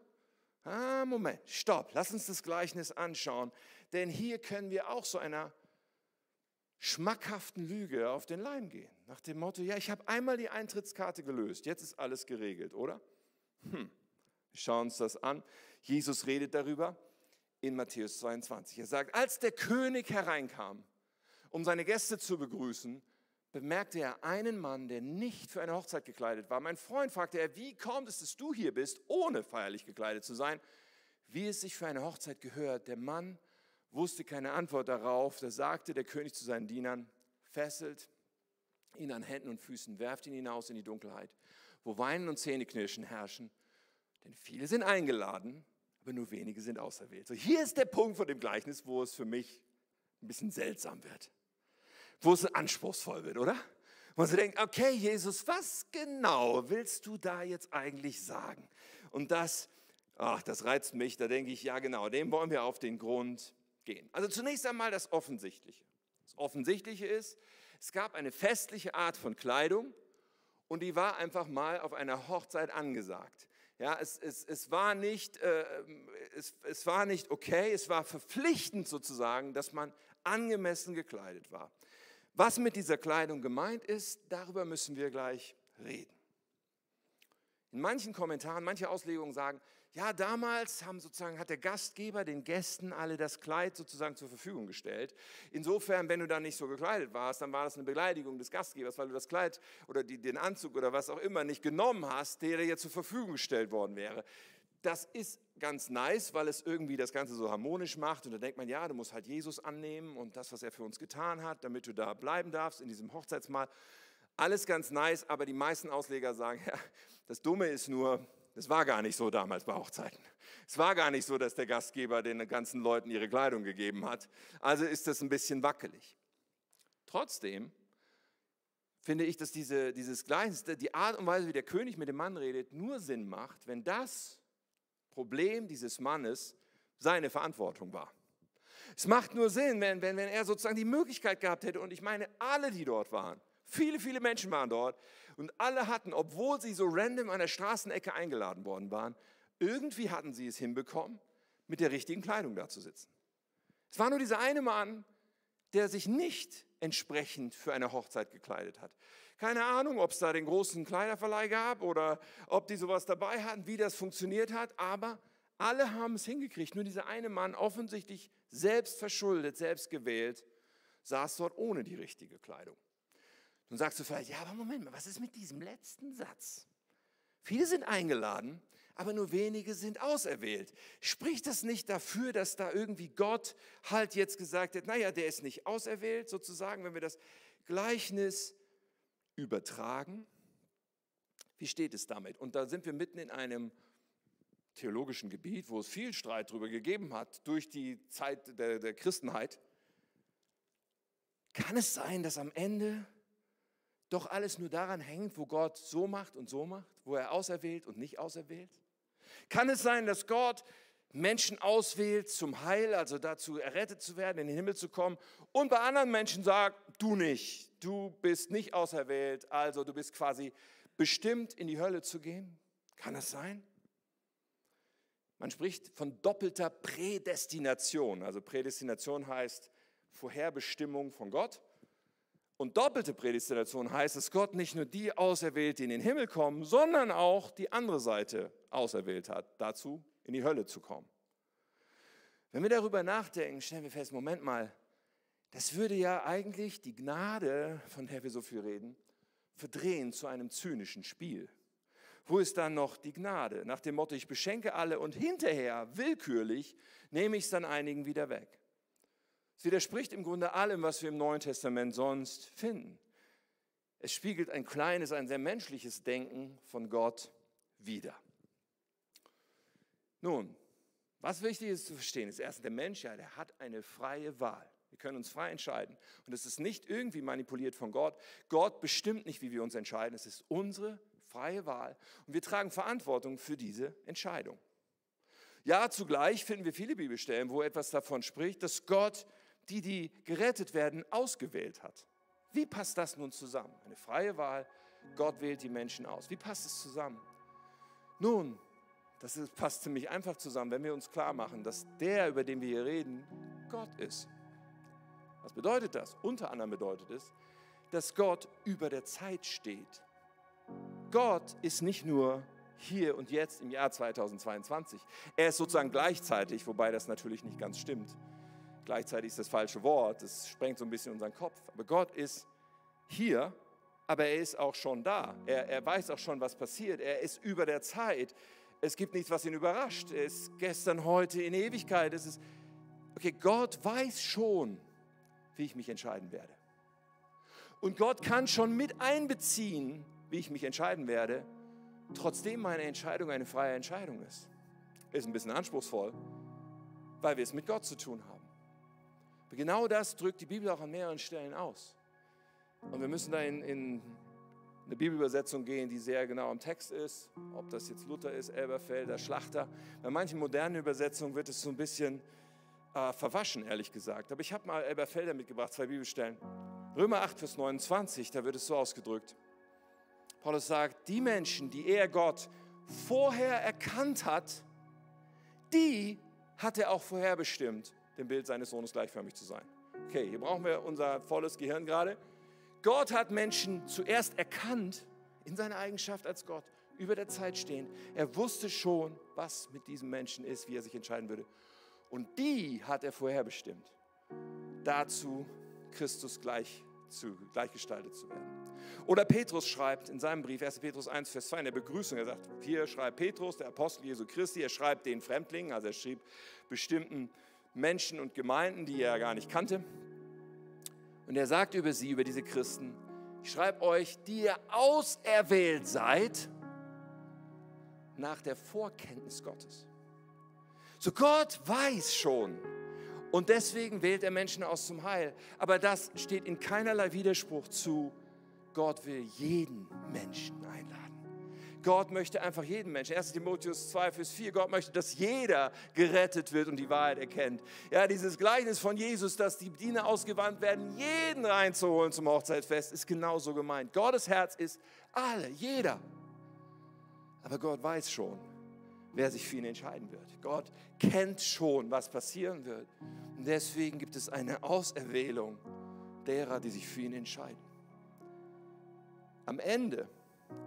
Ah, Moment, stopp, lass uns das Gleichnis anschauen, denn hier können wir auch so einer schmackhaften Lüge auf den Leim gehen. Nach dem Motto, ja, ich habe einmal die Eintrittskarte gelöst, jetzt ist alles geregelt, oder? Hm. Wir schauen uns das an. Jesus redet darüber in Matthäus 22. Er sagt, als der König hereinkam, um seine Gäste zu begrüßen, bemerkte er einen Mann, der nicht für eine Hochzeit gekleidet war. Mein Freund fragte er, wie kommt es, dass du hier bist, ohne feierlich gekleidet zu sein? Wie es sich für eine Hochzeit gehört. Der Mann wusste keine Antwort darauf. Da sagte der König zu seinen Dienern, fesselt ihn an Händen und Füßen, werft ihn hinaus in die Dunkelheit, wo Weinen und Zähneknirschen herrschen. Denn viele sind eingeladen, aber nur wenige sind auserwählt. So, hier ist der Punkt von dem Gleichnis, wo es für mich ein bisschen seltsam wird wo es anspruchsvoll wird, oder? Wo man denkt, okay, Jesus, was genau willst du da jetzt eigentlich sagen? Und das, ach, das reizt mich, da denke ich, ja genau, dem wollen wir auf den Grund gehen. Also zunächst einmal das Offensichtliche. Das Offensichtliche ist, es gab eine festliche Art von Kleidung und die war einfach mal auf einer Hochzeit angesagt. Ja, es, es, es, war nicht, äh, es, es war nicht okay, es war verpflichtend sozusagen, dass man angemessen gekleidet war. Was mit dieser Kleidung gemeint ist, darüber müssen wir gleich reden. In manchen Kommentaren, manche Auslegungen sagen, ja, damals haben sozusagen, hat der Gastgeber den Gästen alle das Kleid sozusagen zur Verfügung gestellt. Insofern, wenn du dann nicht so gekleidet warst, dann war das eine Beleidigung des Gastgebers, weil du das Kleid oder die, den Anzug oder was auch immer nicht genommen hast, der dir zur Verfügung gestellt worden wäre. Das ist ganz nice, weil es irgendwie das Ganze so harmonisch macht. Und da denkt man, ja, du musst halt Jesus annehmen und das, was er für uns getan hat, damit du da bleiben darfst in diesem Hochzeitsmahl. Alles ganz nice, aber die meisten Ausleger sagen, ja, das Dumme ist nur, das war gar nicht so damals bei Hochzeiten. Es war gar nicht so, dass der Gastgeber den ganzen Leuten ihre Kleidung gegeben hat. Also ist das ein bisschen wackelig. Trotzdem finde ich, dass diese, dieses Gleichnis, die Art und Weise, wie der König mit dem Mann redet, nur Sinn macht, wenn das Problem dieses Mannes seine Verantwortung war. Es macht nur Sinn, wenn, wenn, wenn er sozusagen die Möglichkeit gehabt hätte, und ich meine, alle, die dort waren, viele, viele Menschen waren dort, und alle hatten, obwohl sie so random an der Straßenecke eingeladen worden waren, irgendwie hatten sie es hinbekommen, mit der richtigen Kleidung da zu sitzen. Es war nur dieser eine Mann, der sich nicht entsprechend für eine Hochzeit gekleidet hat. Keine Ahnung, ob es da den großen Kleiderverleih gab oder ob die sowas dabei hatten, wie das funktioniert hat, aber alle haben es hingekriegt. Nur dieser eine Mann, offensichtlich selbst verschuldet, selbst gewählt, saß dort ohne die richtige Kleidung. Nun sagst du vielleicht, ja, aber Moment mal, was ist mit diesem letzten Satz? Viele sind eingeladen, aber nur wenige sind auserwählt. Spricht das nicht dafür, dass da irgendwie Gott halt jetzt gesagt hat, naja, der ist nicht auserwählt, sozusagen, wenn wir das Gleichnis übertragen? Wie steht es damit? Und da sind wir mitten in einem theologischen Gebiet, wo es viel Streit darüber gegeben hat, durch die Zeit der, der Christenheit. Kann es sein, dass am Ende doch alles nur daran hängt, wo Gott so macht und so macht, wo er auserwählt und nicht auserwählt? Kann es sein, dass Gott Menschen auswählt zum Heil, also dazu errettet zu werden, in den Himmel zu kommen, und bei anderen Menschen sagt, du nicht, du bist nicht auserwählt, also du bist quasi bestimmt, in die Hölle zu gehen? Kann das sein? Man spricht von doppelter Prädestination. Also Prädestination heißt Vorherbestimmung von Gott. Und doppelte Prädestination heißt, dass Gott nicht nur die auserwählt, die in den Himmel kommen, sondern auch die andere Seite auserwählt hat, dazu in die Hölle zu kommen. Wenn wir darüber nachdenken, stellen wir fest, Moment mal, das würde ja eigentlich die Gnade, von der wir so viel reden, verdrehen zu einem zynischen Spiel. Wo ist dann noch die Gnade? Nach dem Motto, ich beschenke alle und hinterher, willkürlich, nehme ich es dann einigen wieder weg. Es widerspricht im Grunde allem, was wir im Neuen Testament sonst finden. Es spiegelt ein kleines, ein sehr menschliches Denken von Gott wider. Nun, was wichtig ist zu verstehen, ist erstens, der Mensch, ja, der hat eine freie Wahl. Wir können uns frei entscheiden. Und es ist nicht irgendwie manipuliert von Gott. Gott bestimmt nicht, wie wir uns entscheiden. Es ist unsere freie Wahl und wir tragen Verantwortung für diese Entscheidung. Ja, zugleich finden wir viele Bibelstellen, wo etwas davon spricht, dass Gott die, die gerettet werden, ausgewählt hat. Wie passt das nun zusammen? Eine freie Wahl, Gott wählt die Menschen aus. Wie passt es zusammen? Nun, das passt ziemlich einfach zusammen, wenn wir uns klar machen, dass der, über den wir hier reden, Gott ist. Was bedeutet das? Unter anderem bedeutet es, dass Gott über der Zeit steht. Gott ist nicht nur hier und jetzt im Jahr 2022. Er ist sozusagen gleichzeitig, wobei das natürlich nicht ganz stimmt. Gleichzeitig ist das falsche Wort, das sprengt so ein bisschen unseren Kopf. Aber Gott ist hier, aber er ist auch schon da. Er, er weiß auch schon, was passiert. Er ist über der Zeit. Es gibt nichts, was ihn überrascht. Er ist gestern, heute, in Ewigkeit. Es ist, okay, Gott weiß schon, wie ich mich entscheiden werde. Und Gott kann schon mit einbeziehen, wie ich mich entscheiden werde, trotzdem meine Entscheidung eine freie Entscheidung ist. Ist ein bisschen anspruchsvoll, weil wir es mit Gott zu tun haben. Genau das drückt die Bibel auch an mehreren Stellen aus. Und wir müssen da in, in eine Bibelübersetzung gehen, die sehr genau am Text ist, ob das jetzt Luther ist, Elberfelder, Schlachter. Bei manchen modernen Übersetzungen wird es so ein bisschen äh, verwaschen, ehrlich gesagt. Aber ich habe mal Elberfelder mitgebracht, zwei Bibelstellen. Römer 8, Vers 29, da wird es so ausgedrückt. Paulus sagt, die Menschen, die er Gott vorher erkannt hat, die hat er auch vorherbestimmt, dem Bild seines Sohnes gleichförmig zu sein. Okay, hier brauchen wir unser volles Gehirn gerade. Gott hat Menschen zuerst erkannt in seiner Eigenschaft als Gott, über der Zeit stehend. Er wusste schon, was mit diesem Menschen ist, wie er sich entscheiden würde. Und die hat er vorherbestimmt, dazu Christus gleich zu, gleichgestaltet zu werden. Oder Petrus schreibt in seinem Brief, 1. Petrus 1, Vers 2, in der Begrüßung, er sagt, hier schreibt Petrus, der Apostel Jesu Christi, er schreibt den Fremdlingen, also er schrieb bestimmten Menschen und Gemeinden, die er gar nicht kannte. Und er sagt über sie, über diese Christen, ich schreibe euch, die ihr auserwählt seid, nach der Vorkenntnis Gottes. So Gott weiß schon, und deswegen wählt er Menschen aus zum Heil. Aber das steht in keinerlei Widerspruch zu, Gott will jeden Menschen einladen. Gott möchte einfach jeden Menschen. 1 Timotheus 2, Vers 4, Gott möchte, dass jeder gerettet wird und die Wahrheit erkennt. Ja, dieses Gleichnis von Jesus, dass die Diener ausgewandt werden, jeden reinzuholen zum Hochzeitsfest, ist genauso gemeint. Gottes Herz ist alle, jeder. Aber Gott weiß schon, wer sich für ihn entscheiden wird. Gott kennt schon, was passieren wird. Und deswegen gibt es eine Auserwählung derer, die sich für ihn entscheiden. Am Ende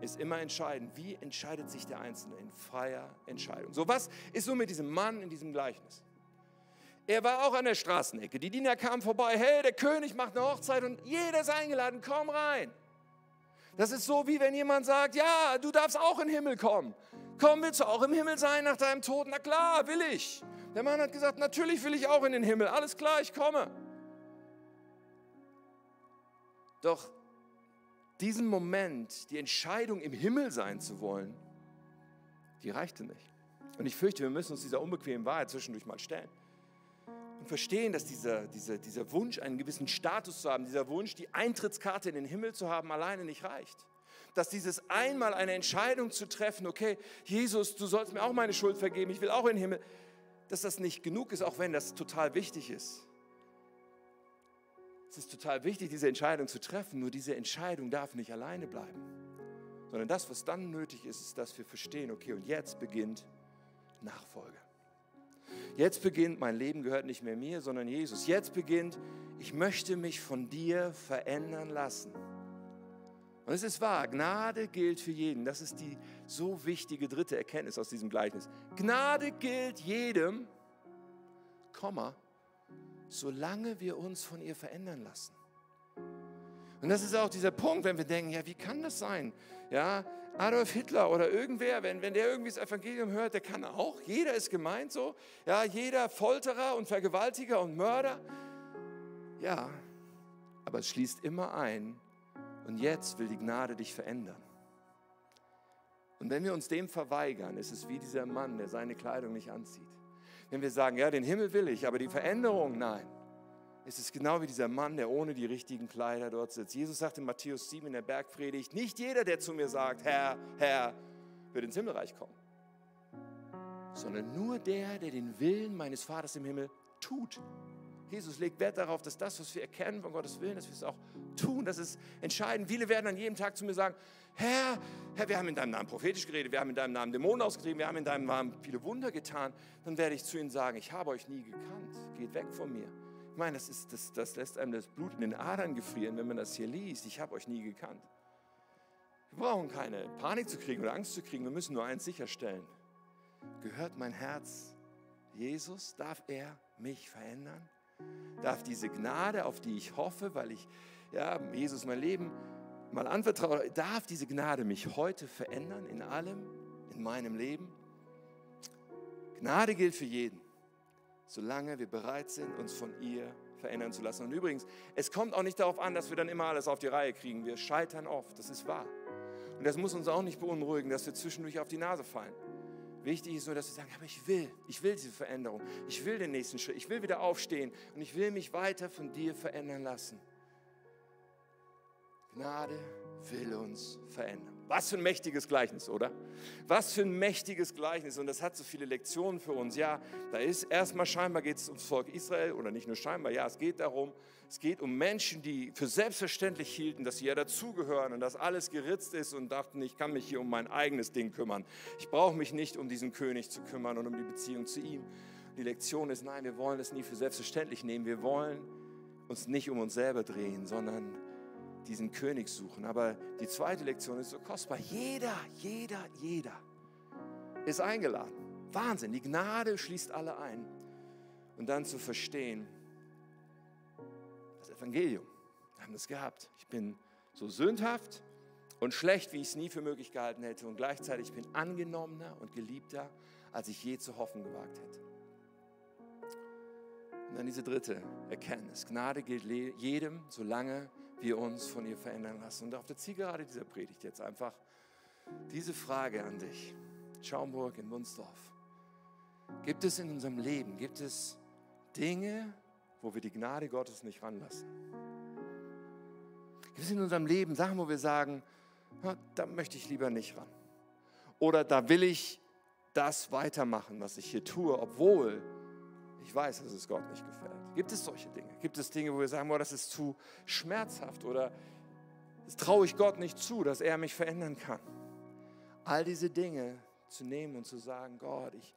ist immer entscheidend, wie entscheidet sich der Einzelne in freier Entscheidung. So, was ist so mit diesem Mann in diesem Gleichnis? Er war auch an der Straßenecke. Die Diener kamen vorbei. Hey, der König macht eine Hochzeit und jeder ist eingeladen. Komm rein. Das ist so, wie wenn jemand sagt: Ja, du darfst auch in den Himmel kommen. Komm, willst du auch im Himmel sein nach deinem Tod? Na klar, will ich. Der Mann hat gesagt: Natürlich will ich auch in den Himmel. Alles klar, ich komme. Doch diesen Moment, die Entscheidung im Himmel sein zu wollen, die reichte nicht. Und ich fürchte, wir müssen uns dieser unbequemen Wahrheit zwischendurch mal stellen. Und verstehen, dass dieser, dieser, dieser Wunsch, einen gewissen Status zu haben, dieser Wunsch, die Eintrittskarte in den Himmel zu haben, alleine nicht reicht. Dass dieses einmal eine Entscheidung zu treffen, okay, Jesus, du sollst mir auch meine Schuld vergeben, ich will auch in den Himmel, dass das nicht genug ist, auch wenn das total wichtig ist. Es ist total wichtig, diese Entscheidung zu treffen, nur diese Entscheidung darf nicht alleine bleiben, sondern das, was dann nötig ist, ist, dass wir verstehen, okay, und jetzt beginnt Nachfolge. Jetzt beginnt, mein Leben gehört nicht mehr mir, sondern Jesus. Jetzt beginnt, ich möchte mich von dir verändern lassen. Und es ist wahr, Gnade gilt für jeden. Das ist die so wichtige dritte Erkenntnis aus diesem Gleichnis. Gnade gilt jedem, Komma, solange wir uns von ihr verändern lassen. Und das ist auch dieser Punkt, wenn wir denken, ja, wie kann das sein? Ja, Adolf Hitler oder irgendwer, wenn, wenn der irgendwie das Evangelium hört, der kann auch, jeder ist gemeint so, ja, jeder Folterer und Vergewaltiger und Mörder. Ja, aber es schließt immer ein, und jetzt will die Gnade dich verändern. Und wenn wir uns dem verweigern, ist es wie dieser Mann, der seine Kleidung nicht anzieht. Wenn wir sagen, ja, den Himmel will ich, aber die Veränderung, nein, Es ist genau wie dieser Mann, der ohne die richtigen Kleider dort sitzt. Jesus sagt in Matthäus 7 in der Bergpredigt, nicht jeder, der zu mir sagt, Herr, Herr, wird ins Himmelreich kommen, sondern nur der, der den Willen meines Vaters im Himmel tut. Jesus legt Wert darauf, dass das, was wir erkennen von Gottes Willen, dass wir es auch tun. Das ist entscheidend. Viele werden an jedem Tag zu mir sagen, Herr, Herr, wir haben in deinem Namen prophetisch geredet, wir haben in deinem Namen Dämonen ausgetrieben, wir haben in deinem Namen viele Wunder getan. Dann werde ich zu ihnen sagen, ich habe euch nie gekannt. Geht weg von mir. Ich meine, das, ist, das, das lässt einem das Blut in den Adern gefrieren, wenn man das hier liest. Ich habe euch nie gekannt. Wir brauchen keine Panik zu kriegen oder Angst zu kriegen. Wir müssen nur eins sicherstellen. Gehört mein Herz Jesus? Darf er mich verändern? Darf diese Gnade, auf die ich hoffe, weil ich ja, Jesus mein Leben mal anvertraue, darf diese Gnade mich heute verändern in allem, in meinem Leben? Gnade gilt für jeden solange wir bereit sind, uns von ihr verändern zu lassen. Und übrigens, es kommt auch nicht darauf an, dass wir dann immer alles auf die Reihe kriegen. Wir scheitern oft, das ist wahr. Und das muss uns auch nicht beunruhigen, dass wir zwischendurch auf die Nase fallen. Wichtig ist nur, dass wir sagen, aber ich will, ich will diese Veränderung, ich will den nächsten Schritt, ich will wieder aufstehen und ich will mich weiter von dir verändern lassen. Gnade will uns verändern. Was für ein mächtiges Gleichnis, oder? Was für ein mächtiges Gleichnis. Und das hat so viele Lektionen für uns. Ja, da ist erstmal scheinbar geht es ums Volk Israel oder nicht nur scheinbar. Ja, es geht darum, es geht um Menschen, die für selbstverständlich hielten, dass sie ja dazugehören und dass alles geritzt ist und dachten, ich kann mich hier um mein eigenes Ding kümmern. Ich brauche mich nicht um diesen König zu kümmern und um die Beziehung zu ihm. Die Lektion ist, nein, wir wollen es nie für selbstverständlich nehmen. Wir wollen uns nicht um uns selber drehen, sondern diesen König suchen. Aber die zweite Lektion ist so kostbar. Jeder, jeder, jeder ist eingeladen. Wahnsinn, die Gnade schließt alle ein. Und dann zu verstehen, das Evangelium, wir haben das gehabt. Ich bin so sündhaft und schlecht, wie ich es nie für möglich gehalten hätte. Und gleichzeitig bin ich angenommener und geliebter, als ich je zu hoffen gewagt hätte. Und dann diese dritte Erkenntnis. Gnade gilt jedem, solange wir uns von ihr verändern lassen. Und auf der Zielgerade dieser Predigt jetzt einfach diese Frage an dich. Schaumburg in Wunsdorf. Gibt es in unserem Leben, gibt es Dinge, wo wir die Gnade Gottes nicht ranlassen? Gibt es in unserem Leben Sachen, wo wir sagen, da möchte ich lieber nicht ran? Oder da will ich das weitermachen, was ich hier tue, obwohl ich weiß, dass es Gott nicht gefällt. Gibt es solche Dinge? Gibt es Dinge, wo wir sagen, boah, das ist zu schmerzhaft oder das traue ich Gott nicht zu, dass er mich verändern kann? All diese Dinge zu nehmen und zu sagen, Gott, ich,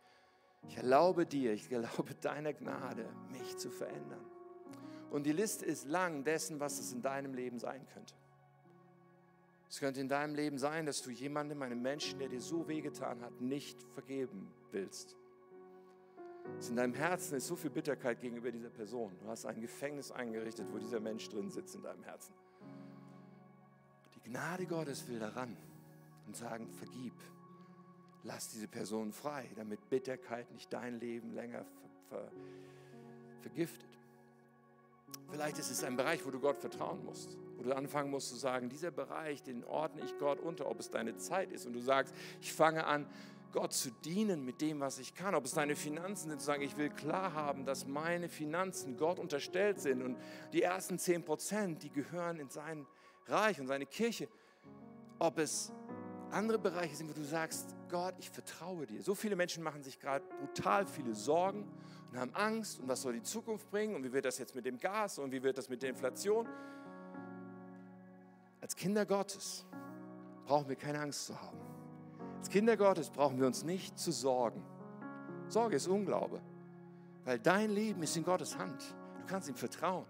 ich erlaube dir, ich erlaube deiner Gnade, mich zu verändern. Und die Liste ist lang dessen, was es in deinem Leben sein könnte. Es könnte in deinem Leben sein, dass du jemandem, einem Menschen, der dir so wehgetan hat, nicht vergeben willst. In deinem Herzen ist so viel Bitterkeit gegenüber dieser Person. Du hast ein Gefängnis eingerichtet, wo dieser Mensch drin sitzt in deinem Herzen. Die Gnade Gottes will daran und sagen, vergib. Lass diese Person frei, damit Bitterkeit nicht dein Leben länger ver ver vergiftet. Vielleicht ist es ein Bereich, wo du Gott vertrauen musst, wo du anfangen musst zu sagen, dieser Bereich, den ordne ich Gott unter, ob es deine Zeit ist und du sagst, ich fange an, Gott zu dienen mit dem, was ich kann. Ob es deine Finanzen sind, zu sagen, ich will klar haben, dass meine Finanzen Gott unterstellt sind und die ersten 10 Prozent, die gehören in sein Reich und seine Kirche. Ob es andere Bereiche sind, wo du sagst, Gott, ich vertraue dir. So viele Menschen machen sich gerade brutal viele Sorgen und haben Angst und was soll die Zukunft bringen und wie wird das jetzt mit dem Gas und wie wird das mit der Inflation. Als Kinder Gottes brauchen wir keine Angst zu haben. Als Kinder Gottes brauchen wir uns nicht zu sorgen. Sorge ist Unglaube, weil dein Leben ist in Gottes Hand. Du kannst ihm vertrauen.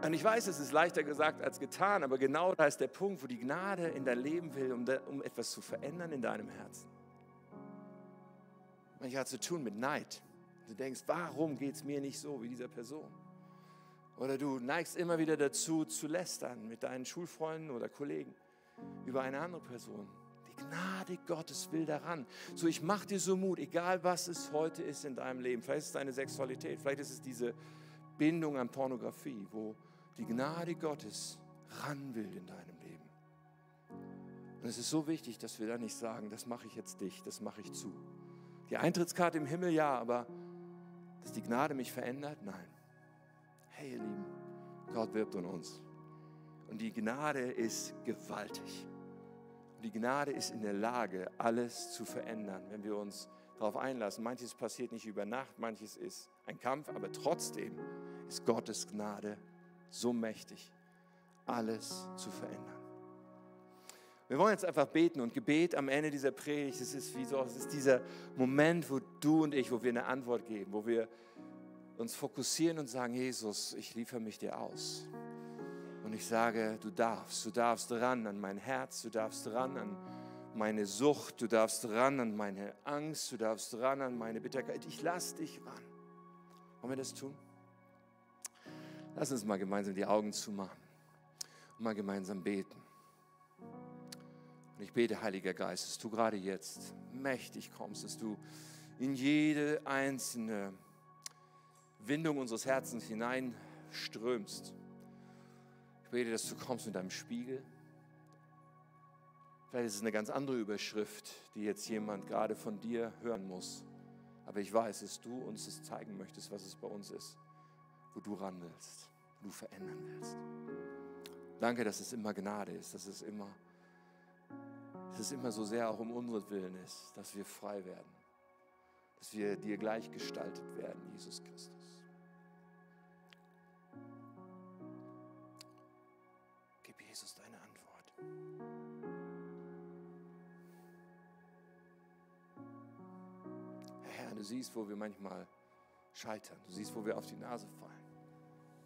Und ich weiß, es ist leichter gesagt als getan, aber genau da ist der Punkt, wo die Gnade in dein Leben will, um, um etwas zu verändern in deinem Herzen. Manchmal hat zu tun mit Neid. Du denkst, warum geht es mir nicht so wie dieser Person? Oder du neigst immer wieder dazu, zu lästern mit deinen Schulfreunden oder Kollegen über eine andere Person. Gnade Gottes will daran. So, ich mache dir so Mut, egal was es heute ist in deinem Leben. Vielleicht ist es deine Sexualität, vielleicht ist es diese Bindung an Pornografie, wo die Gnade Gottes ran will in deinem Leben. Und es ist so wichtig, dass wir da nicht sagen, das mache ich jetzt dich, das mache ich zu. Die Eintrittskarte im Himmel ja, aber dass die Gnade mich verändert, nein. Hey ihr Lieben, Gott wirbt um uns. Und die Gnade ist gewaltig. Und die Gnade ist in der Lage, alles zu verändern, wenn wir uns darauf einlassen. Manches passiert nicht über Nacht, manches ist ein Kampf, aber trotzdem ist Gottes Gnade so mächtig, alles zu verändern. Wir wollen jetzt einfach beten und Gebet am Ende dieser Predigt, es ist wie so, es ist dieser Moment, wo du und ich, wo wir eine Antwort geben, wo wir uns fokussieren und sagen, Jesus, ich liefere mich dir aus. Und ich sage, du darfst, du darfst ran an mein Herz, du darfst ran an meine Sucht, du darfst ran an meine Angst, du darfst ran an meine Bitterkeit. Ich lass dich ran. Wollen wir das tun? Lass uns mal gemeinsam die Augen zumachen und mal gemeinsam beten. Und ich bete, Heiliger Geist, dass du gerade jetzt mächtig kommst, dass du in jede einzelne Windung unseres Herzens hineinströmst. Ich bete, dass du kommst mit deinem Spiegel. Vielleicht ist es eine ganz andere Überschrift, die jetzt jemand gerade von dir hören muss. Aber ich weiß, dass du uns das zeigen möchtest, was es bei uns ist, wo du ran willst, wo du verändern willst. Danke, dass es immer Gnade ist, dass es immer, dass es immer so sehr auch um unseren Willen ist, dass wir frei werden, dass wir dir gleichgestaltet werden, Jesus Christus. du siehst, wo wir manchmal scheitern. Du siehst, wo wir auf die Nase fallen.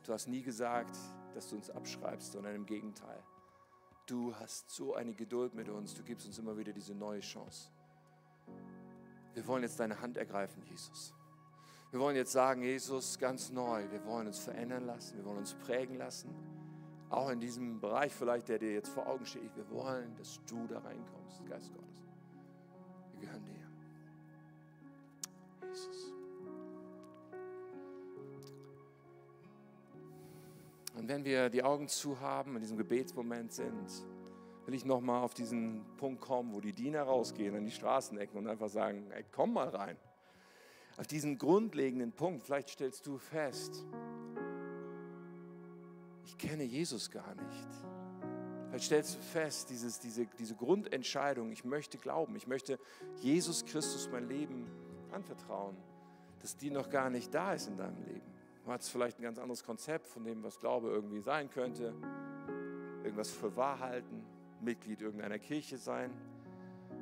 Du hast nie gesagt, dass du uns abschreibst, sondern im Gegenteil. Du hast so eine Geduld mit uns. Du gibst uns immer wieder diese neue Chance. Wir wollen jetzt deine Hand ergreifen, Jesus. Wir wollen jetzt sagen, Jesus, ganz neu, wir wollen uns verändern lassen, wir wollen uns prägen lassen. Auch in diesem Bereich vielleicht, der dir jetzt vor Augen steht. Wir wollen, dass du da reinkommst, Geist Gottes. Wir gehören dir. Jesus. Und wenn wir die Augen zu haben, in diesem Gebetsmoment sind, will ich nochmal auf diesen Punkt kommen, wo die Diener rausgehen an die Straßenecken und einfach sagen, ey, komm mal rein. Auf diesen grundlegenden Punkt, vielleicht stellst du fest, ich kenne Jesus gar nicht. Vielleicht stellst du fest, dieses, diese, diese Grundentscheidung, ich möchte glauben, ich möchte Jesus Christus mein Leben anvertrauen, dass die noch gar nicht da ist in deinem Leben. Du hast vielleicht ein ganz anderes Konzept von dem, was Glaube irgendwie sein könnte, irgendwas für wahr halten, Mitglied irgendeiner Kirche sein.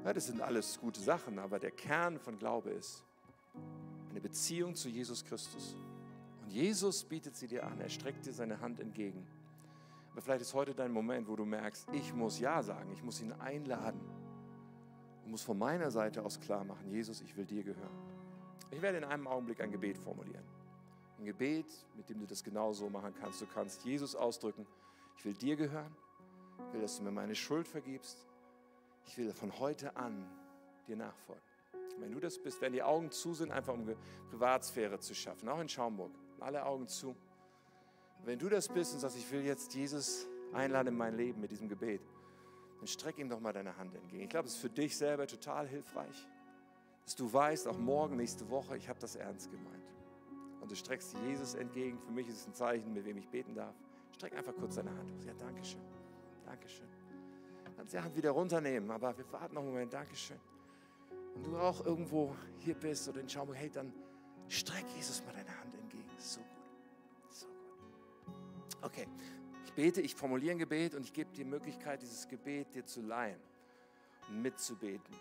Ja, das sind alles gute Sachen, aber der Kern von Glaube ist eine Beziehung zu Jesus Christus. Und Jesus bietet sie dir an, er streckt dir seine Hand entgegen. Aber vielleicht ist heute dein Moment, wo du merkst, ich muss Ja sagen, ich muss ihn einladen und muss von meiner Seite aus klar machen, Jesus, ich will dir gehören. Ich werde in einem Augenblick ein Gebet formulieren. Ein Gebet, mit dem du das genauso machen kannst. Du kannst Jesus ausdrücken, ich will dir gehören, ich will, dass du mir meine Schuld vergibst. Ich will von heute an dir nachfolgen. Wenn du das bist, wenn die Augen zu sind, einfach um Privatsphäre zu schaffen, auch in Schaumburg, alle Augen zu. Wenn du das bist und sagst, ich will jetzt Jesus einladen in mein Leben mit diesem Gebet, dann streck ihm doch mal deine Hand entgegen. Ich glaube, es ist für dich selber total hilfreich, dass du weißt, auch morgen, nächste Woche, ich habe das ernst gemeint. Und du streckst Jesus entgegen. Für mich ist es ein Zeichen, mit wem ich beten darf. Streck einfach kurz deine Hand aus. Ja, danke schön. Dankeschön. Kannst die Hand wieder runternehmen, aber wir warten noch einen Moment. Dankeschön. Wenn du auch irgendwo hier bist oder in Schaumburg, hey, dann streck Jesus mal deine Hand entgegen. So gut. So gut. Okay. Ich bete, ich formuliere ein Gebet und ich gebe dir die Möglichkeit, dieses Gebet dir zu leihen und mitzubeten.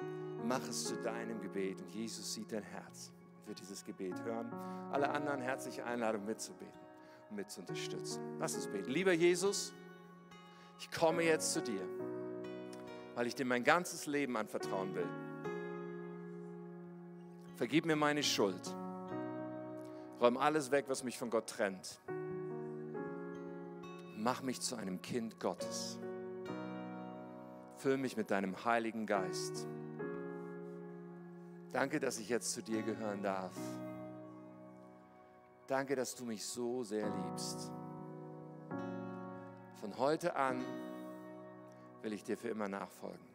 Mach es zu deinem Gebet und Jesus sieht dein Herz wird dieses Gebet hören. Alle anderen herzliche Einladung mitzubeten und mit zu unterstützen. Lass uns beten. Lieber Jesus, ich komme jetzt zu dir, weil ich dir mein ganzes Leben anvertrauen will. Vergib mir meine Schuld. Räum alles weg, was mich von Gott trennt mach mich zu einem Kind Gottes. Füll mich mit deinem Heiligen Geist. Danke, dass ich jetzt zu dir gehören darf. Danke, dass du mich so sehr liebst. Von heute an will ich dir für immer nachfolgen.